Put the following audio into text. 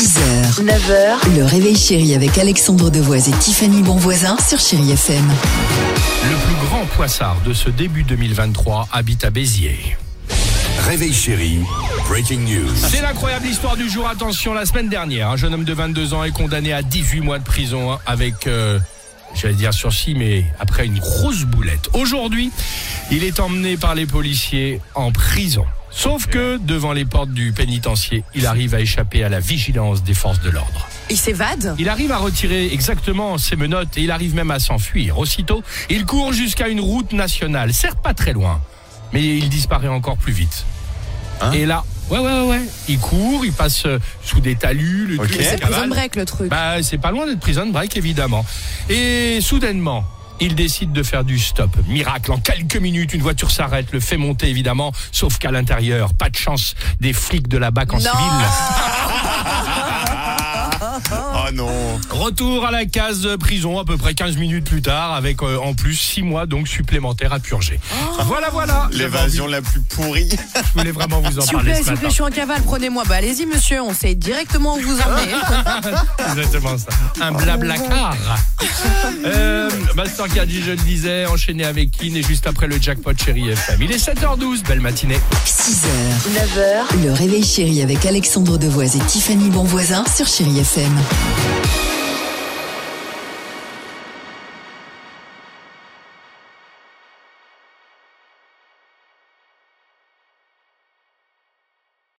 6h, 9h, le réveil chéri avec Alexandre Devoise et Tiffany Bonvoisin sur Chéri FM. Le plus grand poissard de ce début 2023 habite à Béziers. Réveil chéri, breaking news. C'est l'incroyable histoire du jour. Attention, la semaine dernière, un jeune homme de 22 ans est condamné à 18 mois de prison avec, euh, j'allais dire sursis, mais après une grosse boulette. Aujourd'hui, il est emmené par les policiers en prison. Sauf que devant les portes du pénitencier, il arrive à échapper à la vigilance des forces de l'ordre. Il s'évade Il arrive à retirer exactement ses menottes et il arrive même à s'enfuir. Aussitôt, il court jusqu'à une route nationale, certes pas très loin, mais il disparaît encore plus vite. et là, ouais, ouais, ouais, ouais, il court, il passe euh, sous des talus, le truc, C'est prison break le truc. Bah, c'est pas loin d'être prison break, évidemment. Et soudainement, il décide de faire du stop. Miracle, en quelques minutes, une voiture s'arrête, le fait monter, évidemment, sauf qu'à l'intérieur, pas de chance, des flics de la BAC en Non. civil. Retour à la case prison à peu près 15 minutes plus tard, avec euh, en plus 6 mois donc supplémentaires à purger. Oh. Voilà, voilà. L'évasion la plus pourrie. Je voulais vraiment vous en S'il vous parler plaît, ce s'il vous matin. plaît, je suis en cavale, prenez-moi. Bah allez-y monsieur, on sait directement où vous emmenez. Exactement ça. Un blablacar. euh, Master je le disais, enchaîné avec Kin et juste après le jackpot chéri FM. Il est 7h12, belle matinée. 6h, 9h, le réveil chéri avec Alexandre Devoise et Tiffany Bonvoisin sur Chéri FM.